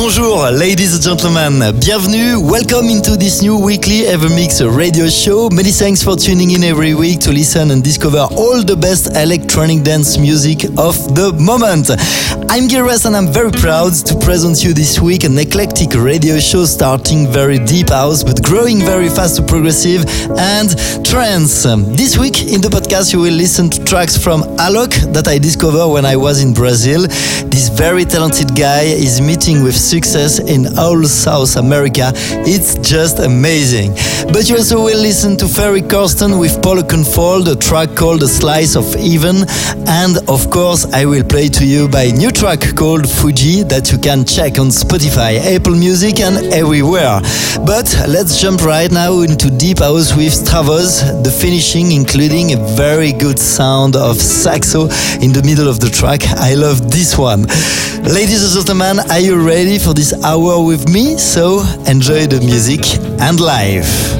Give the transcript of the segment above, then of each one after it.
Bonjour, ladies and gentlemen. Bienvenue. Welcome into this new weekly Evermix radio show. Many thanks for tuning in every week to listen and discover all the best electronic dance music of the moment. I'm Gires and I'm very proud to present you this week an eclectic radio show starting very deep house but growing very fast to progressive and trance. This week in the podcast you will listen to tracks from Alok that I discovered when I was in Brazil. This very talented guy is meeting with success in all South America. It's just amazing. But you also will listen to Ferry Corsten with Paul Oakenfold, a track called A Slice of Even. And of course, I will play to you by new track called Fuji that you can check on Spotify, Apple Music, and everywhere. But let's jump right now into Deep House with Stavroz, the finishing including a very good sound of saxo in the middle of the track. I love this one. Ladies and gentlemen, are you ready for this hour with me, so enjoy the music and life.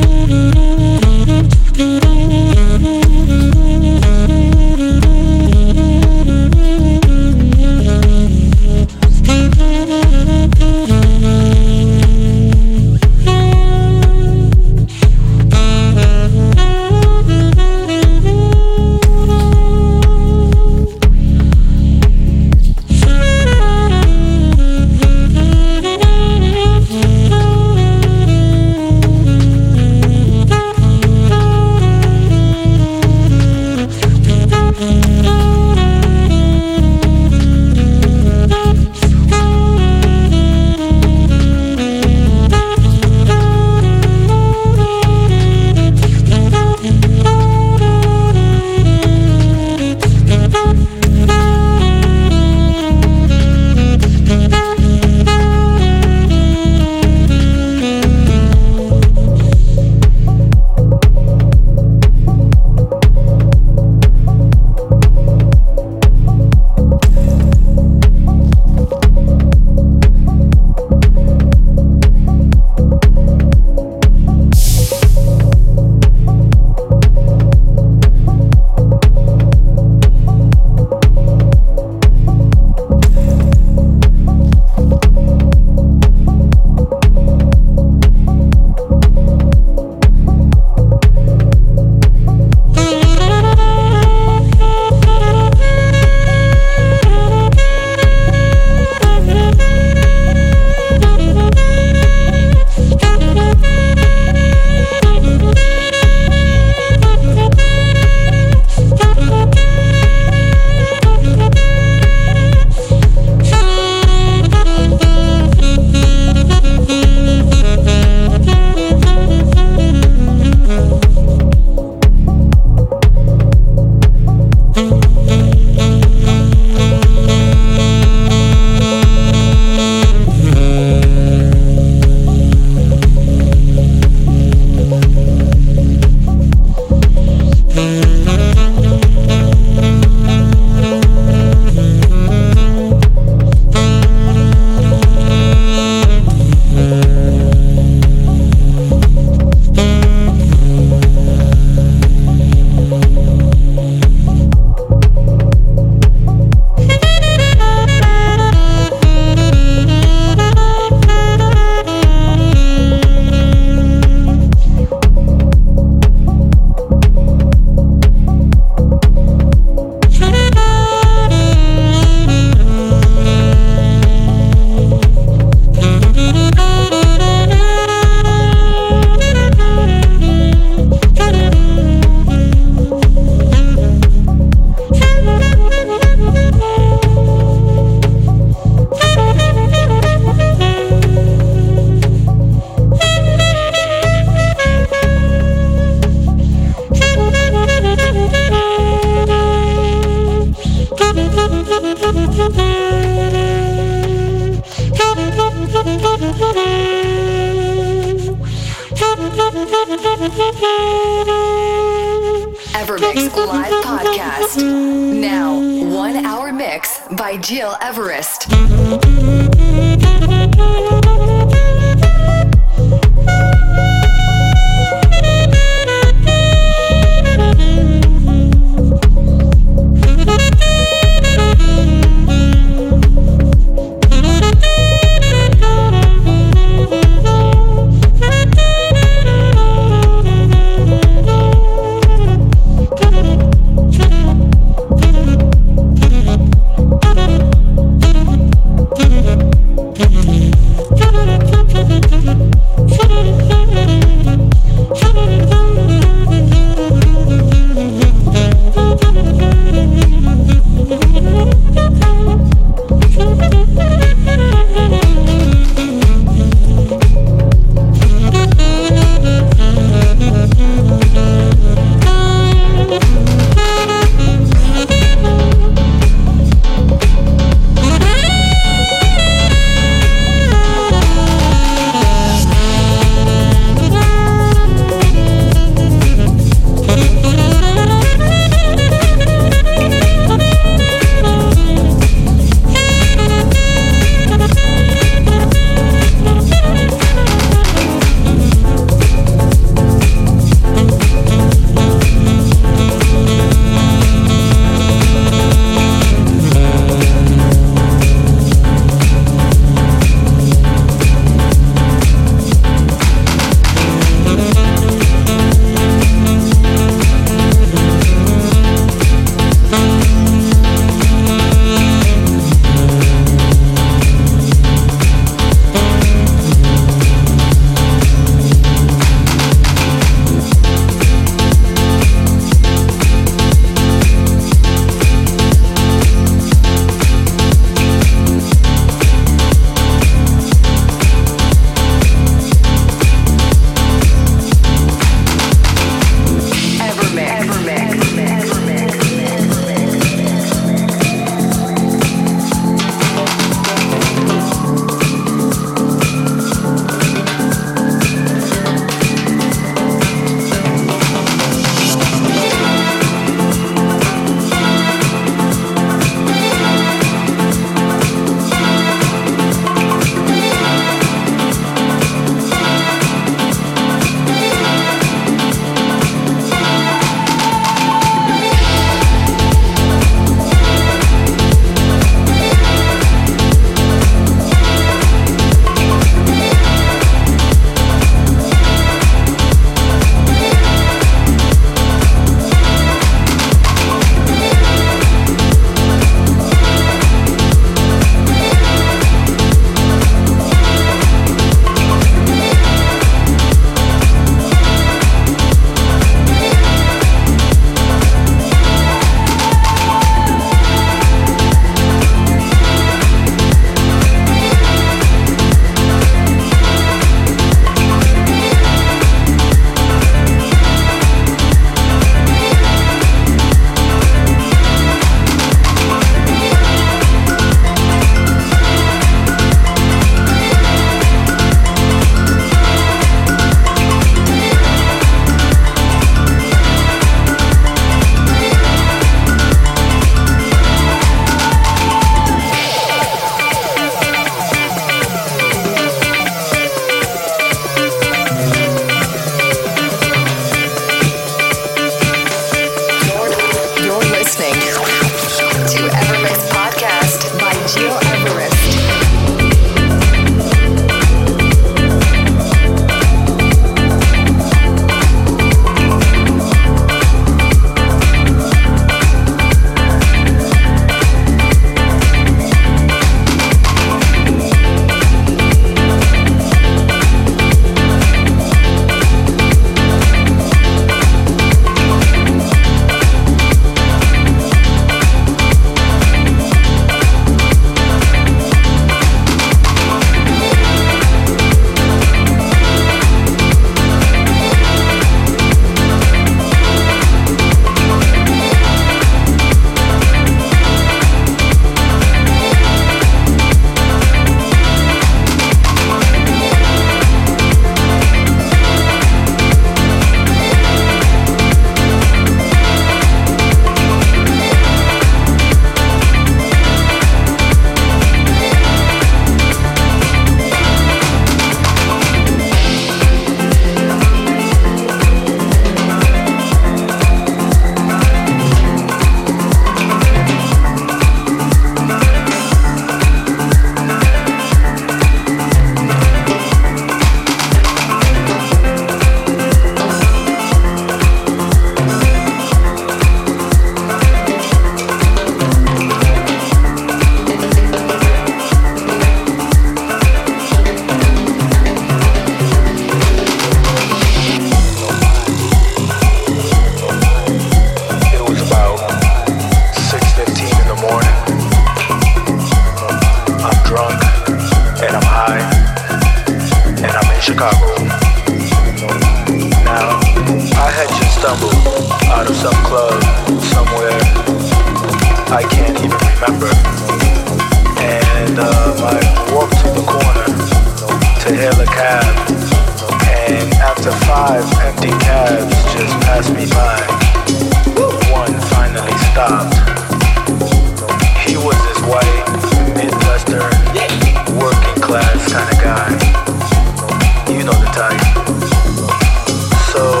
So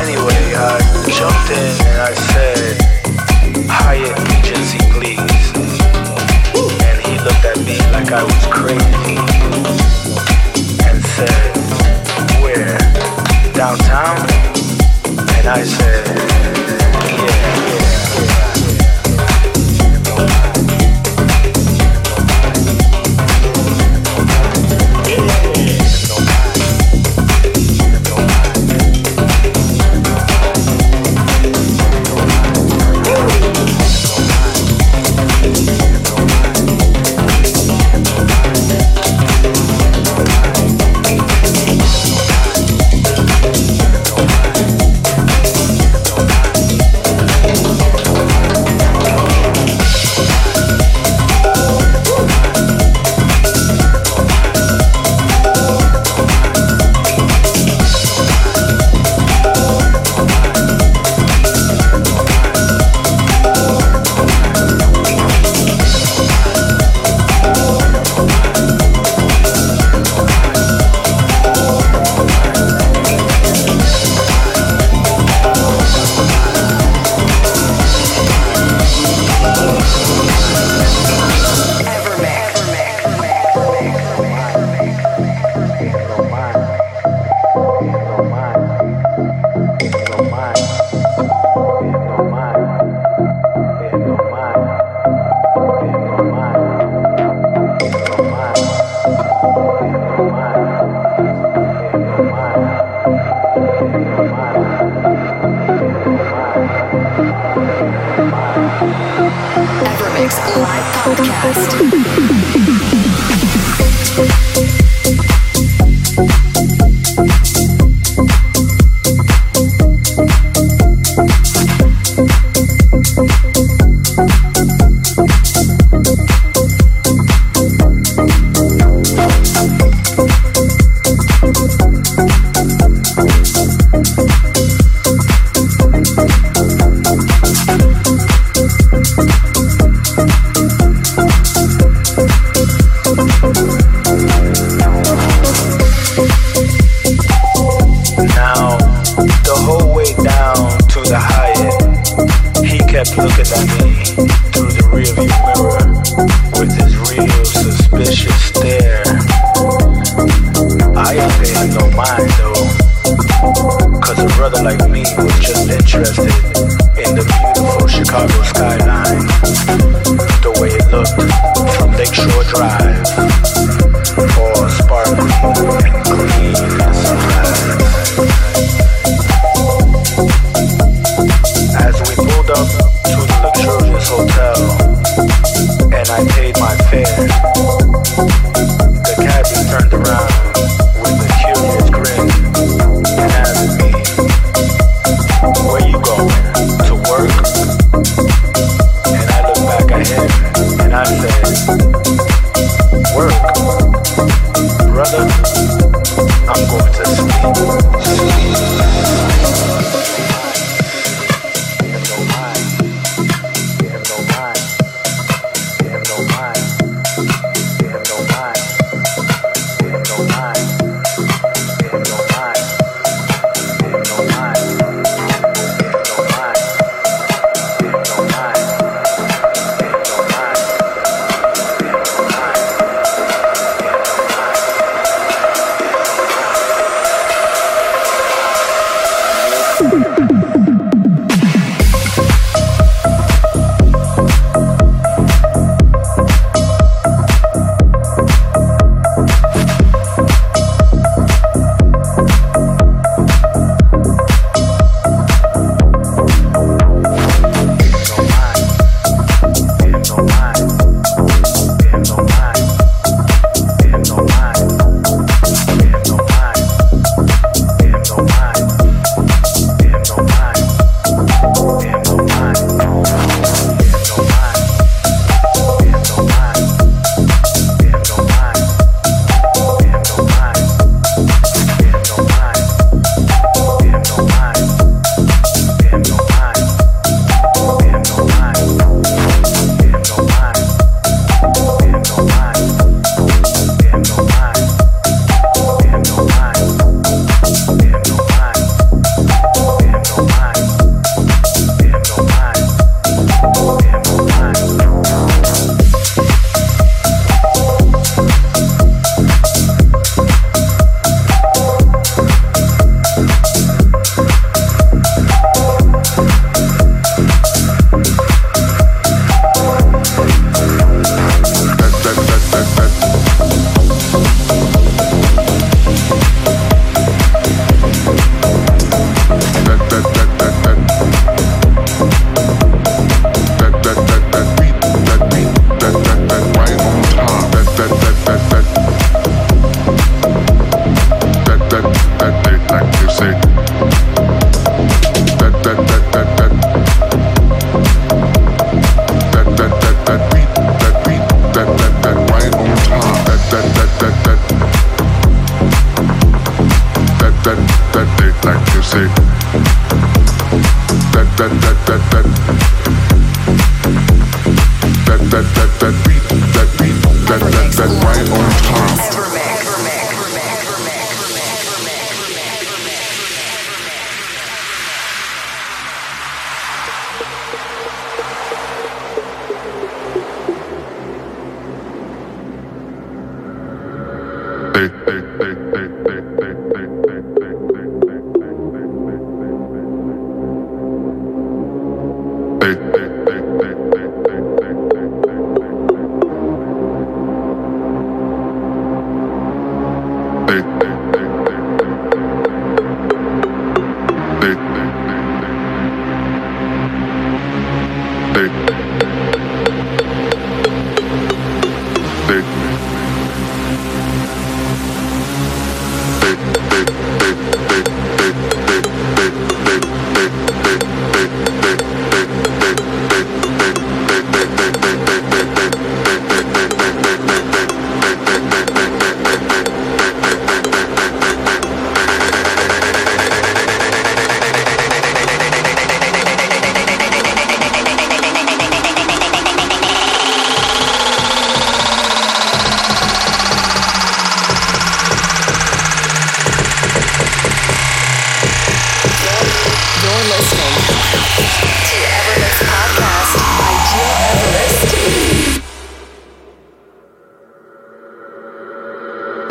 anyway, I jumped in and I said, Hyatt Regency, please. And he looked at me like I was crazy and said, Where? Downtown? And I said, Yeah.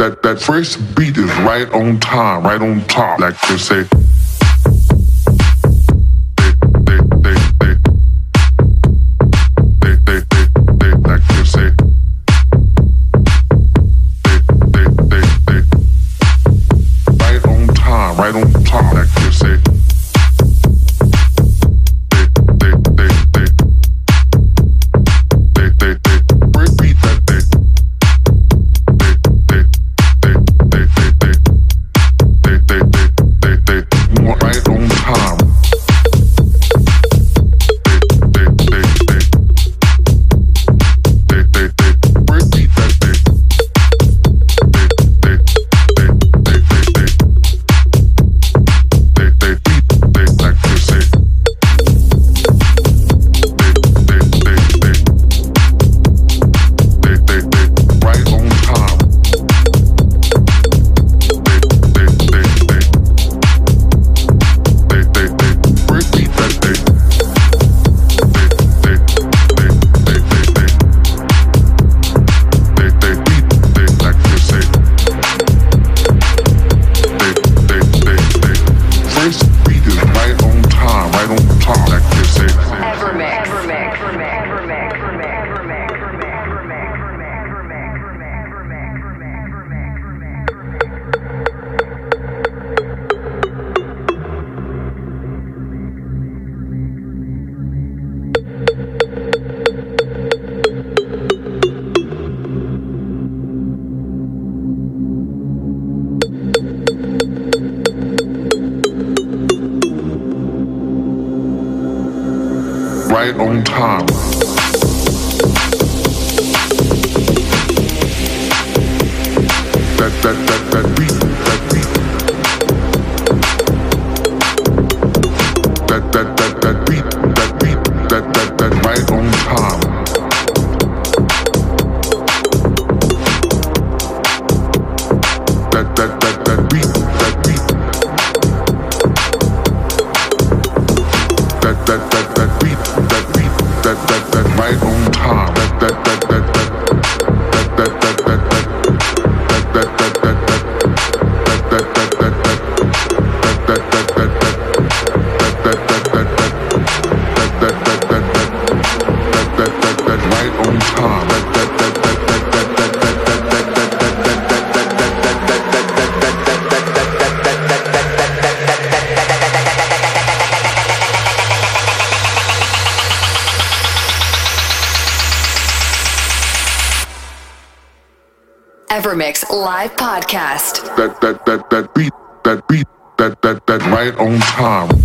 That that first beat is right on time, right on top, like they say. right on time. That that that that beat. Mix live podcast. That that that that beat that beat that that that right on time.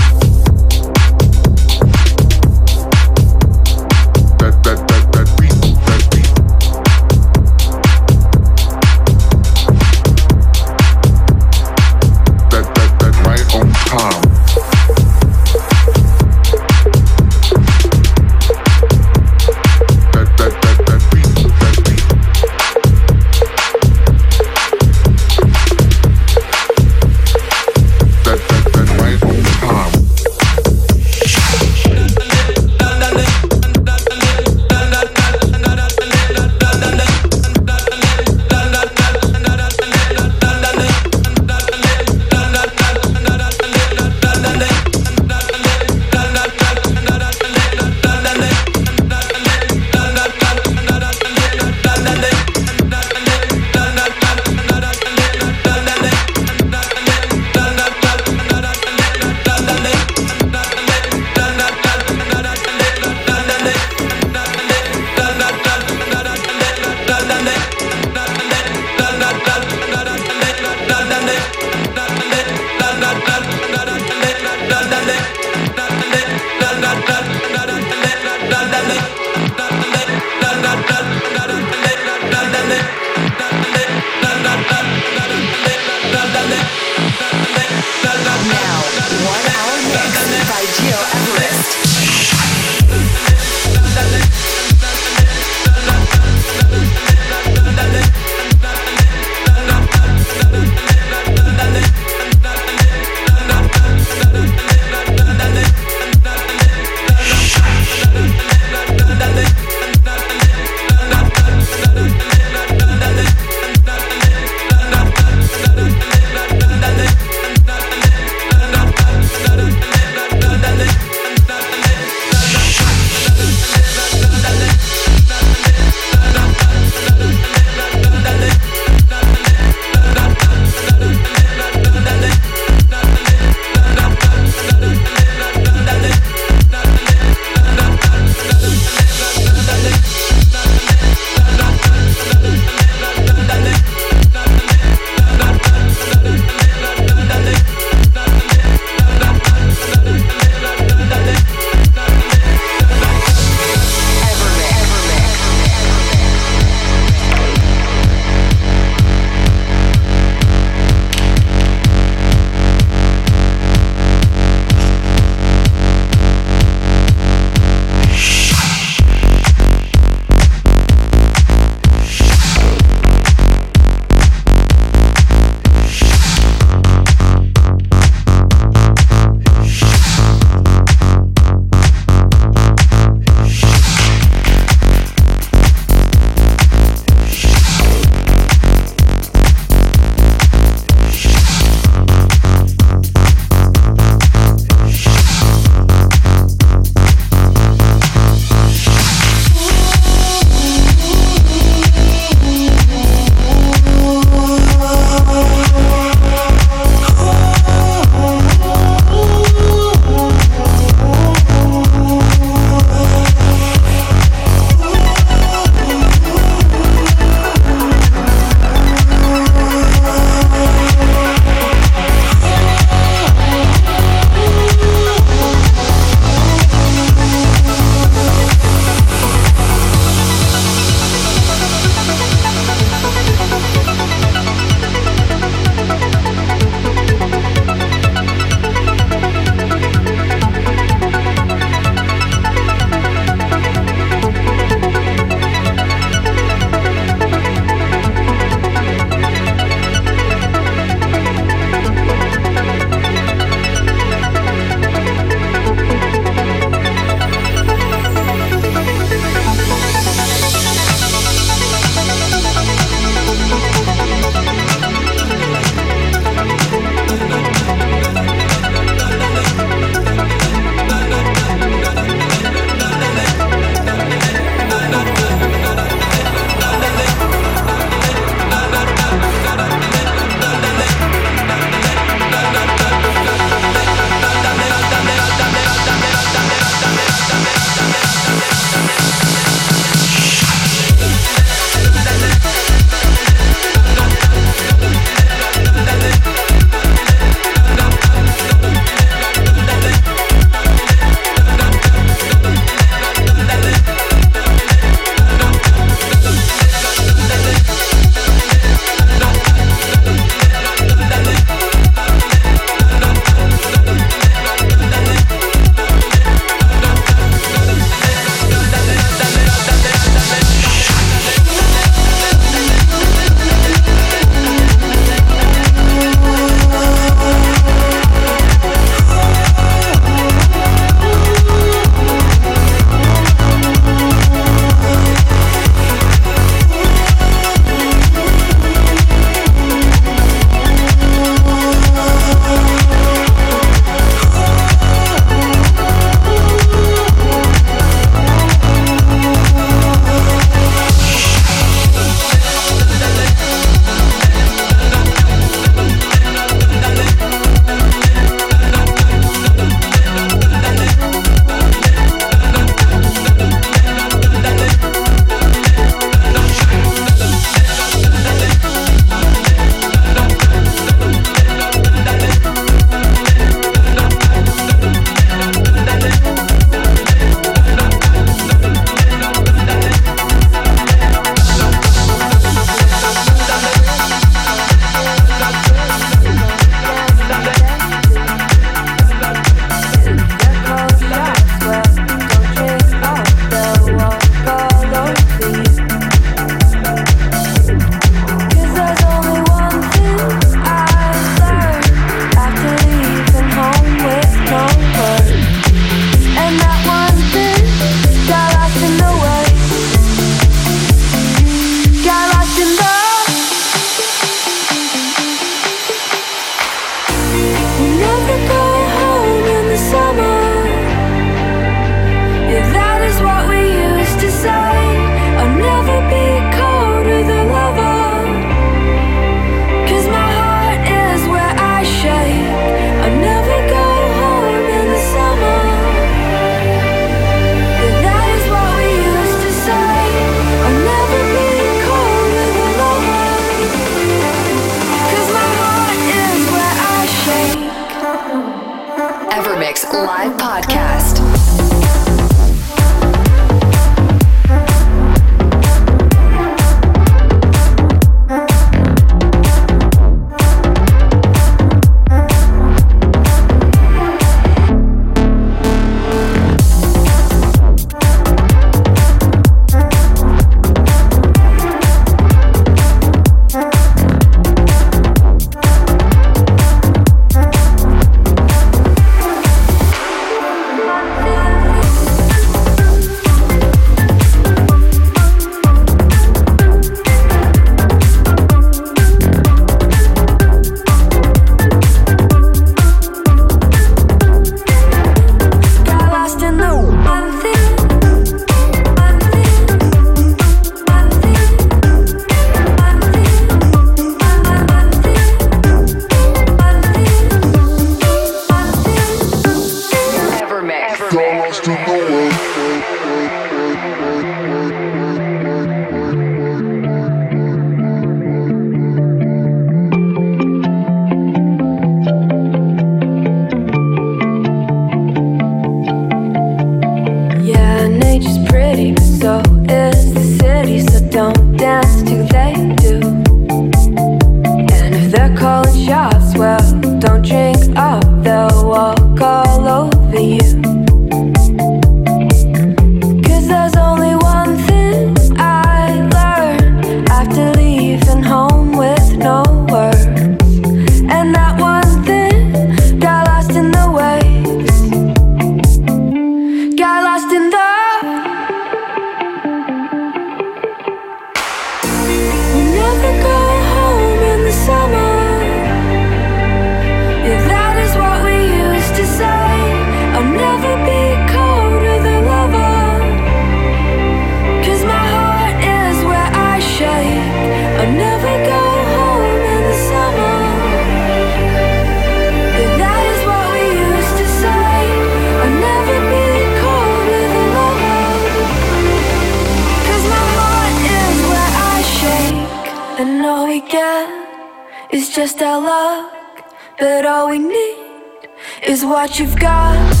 What you've got.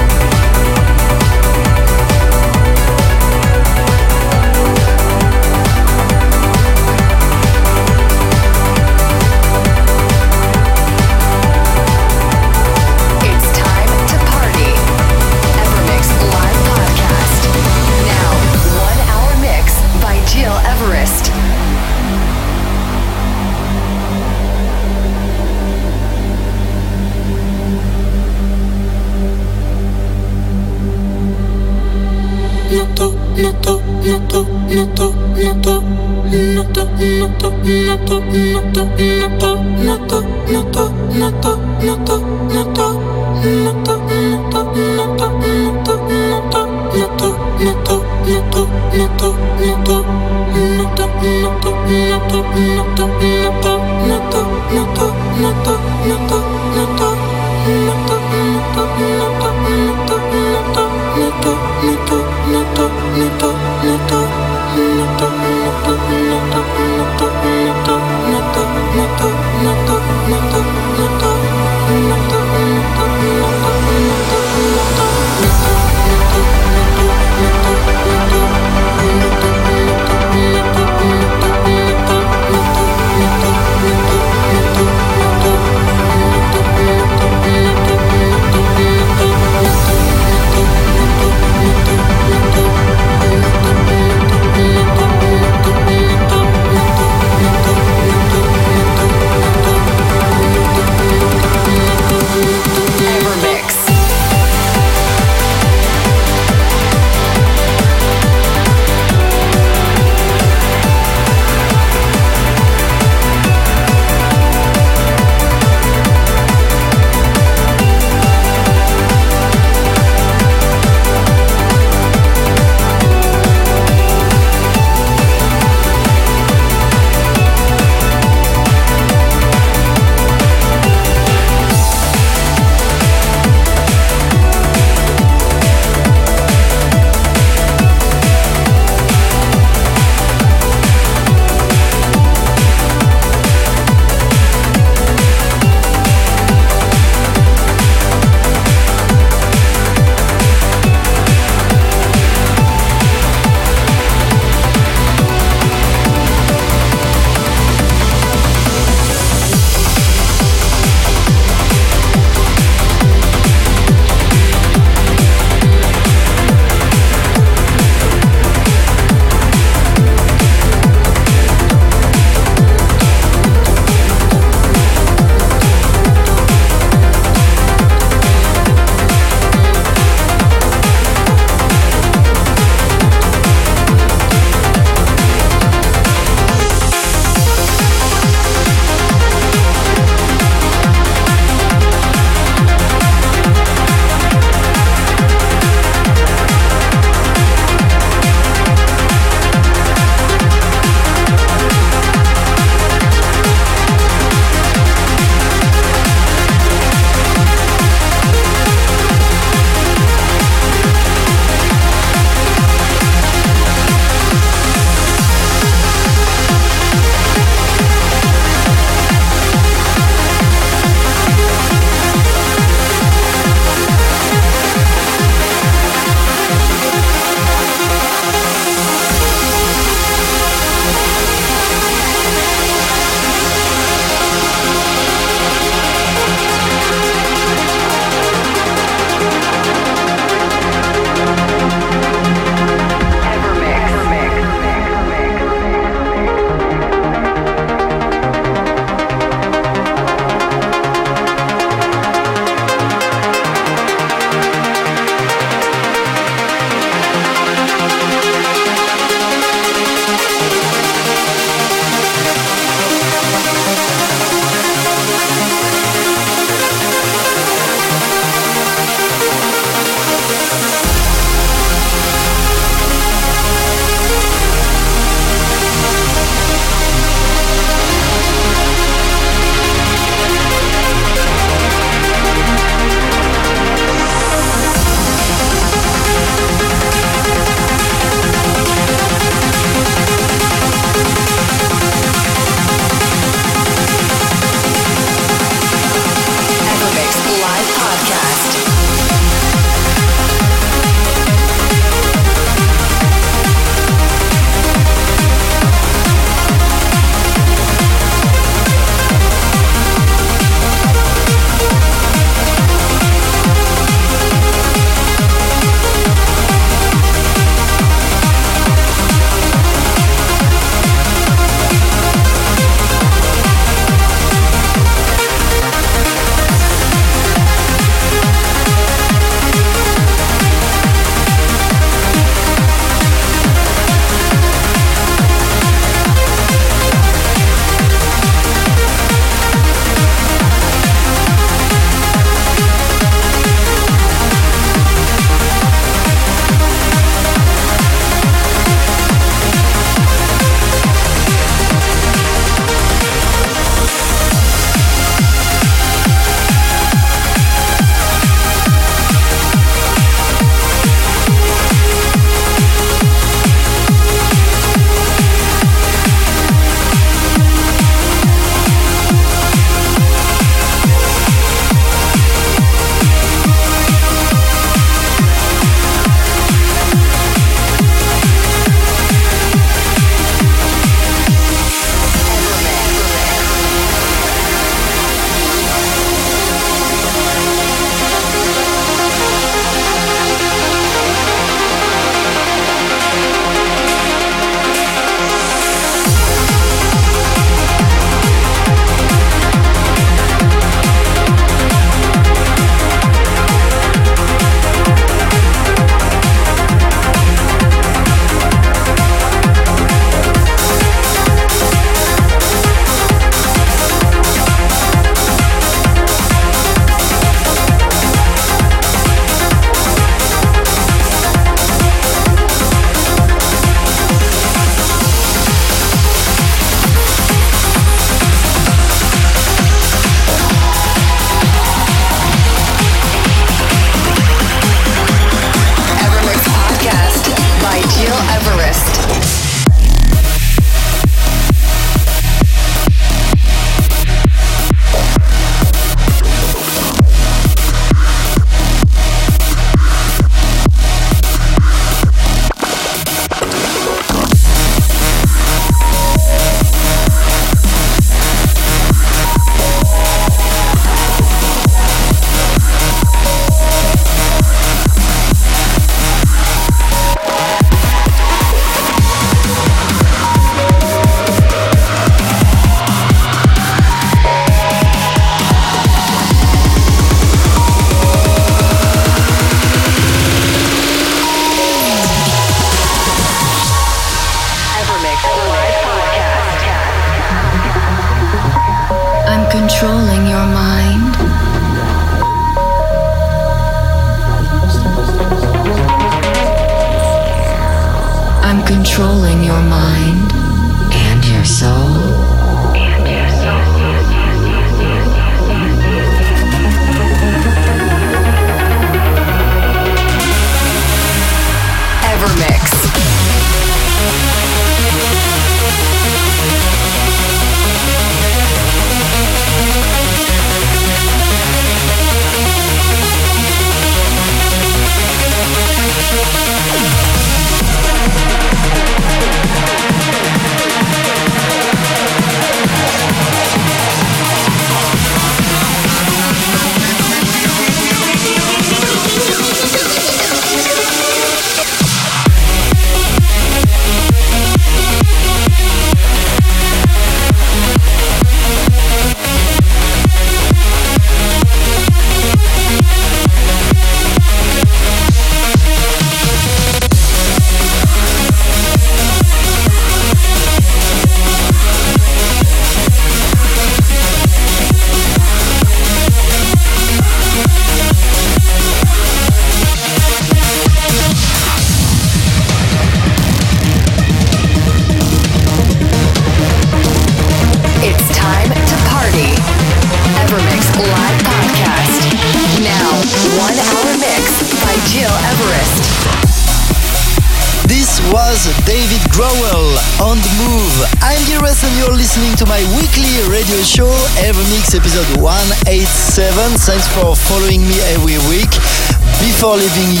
Before leaving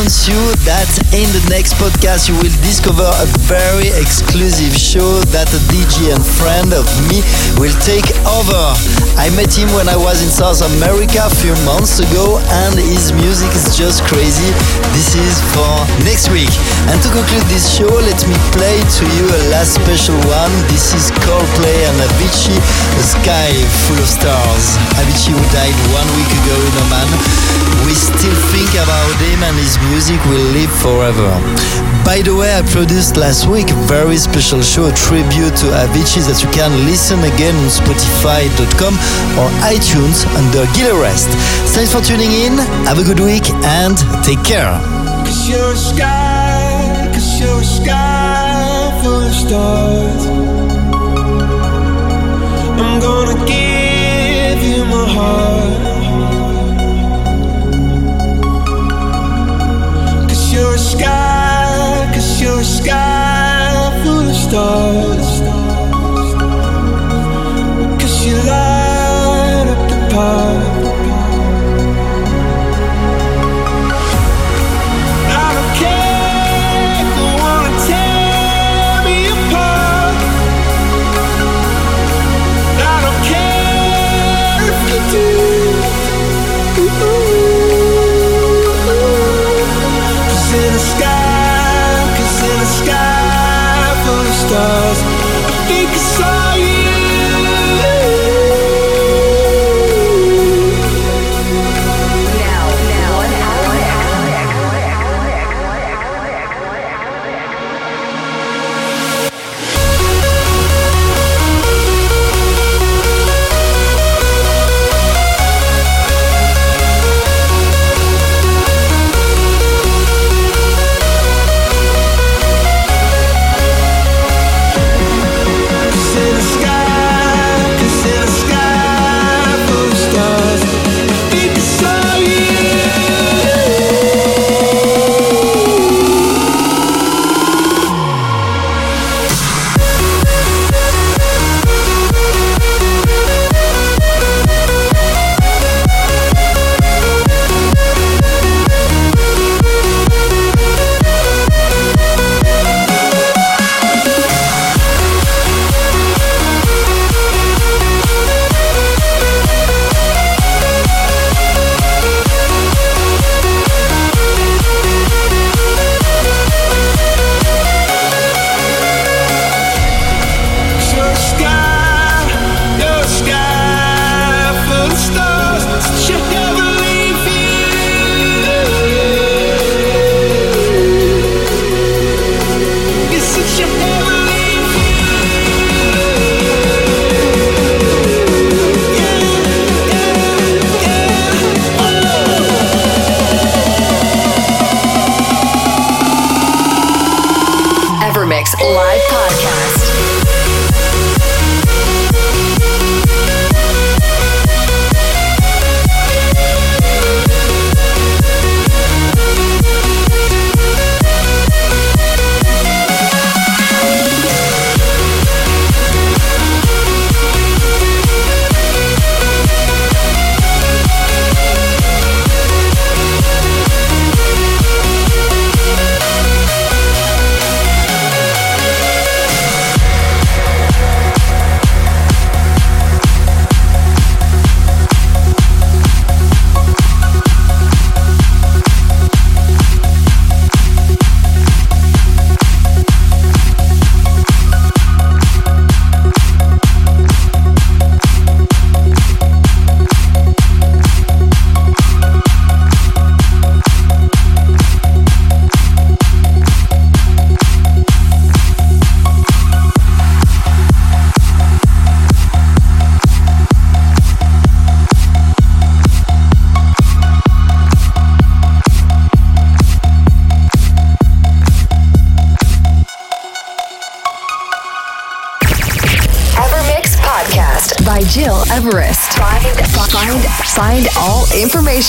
announce you that in the next podcast you will discover a very exclusive show that a DJ and friend of me will take over. I met him when I was in South America a few months ago and his music is just crazy. This is for next week. And to conclude this show, let me play to you a last special one. This is Coldplay and Avicii, A Sky Full of Stars. Avicii who died one week ago in Oman. We still think about him and his music will live forever. By the way, I produced last week a very special show, a tribute to Avicii that you can listen again on Spotify.com or iTunes under Gil Everest. Thanks for tuning in, have a good week and take care. Cause you're a sky, cause you're a sky. I'm gonna give you my heart. Sky,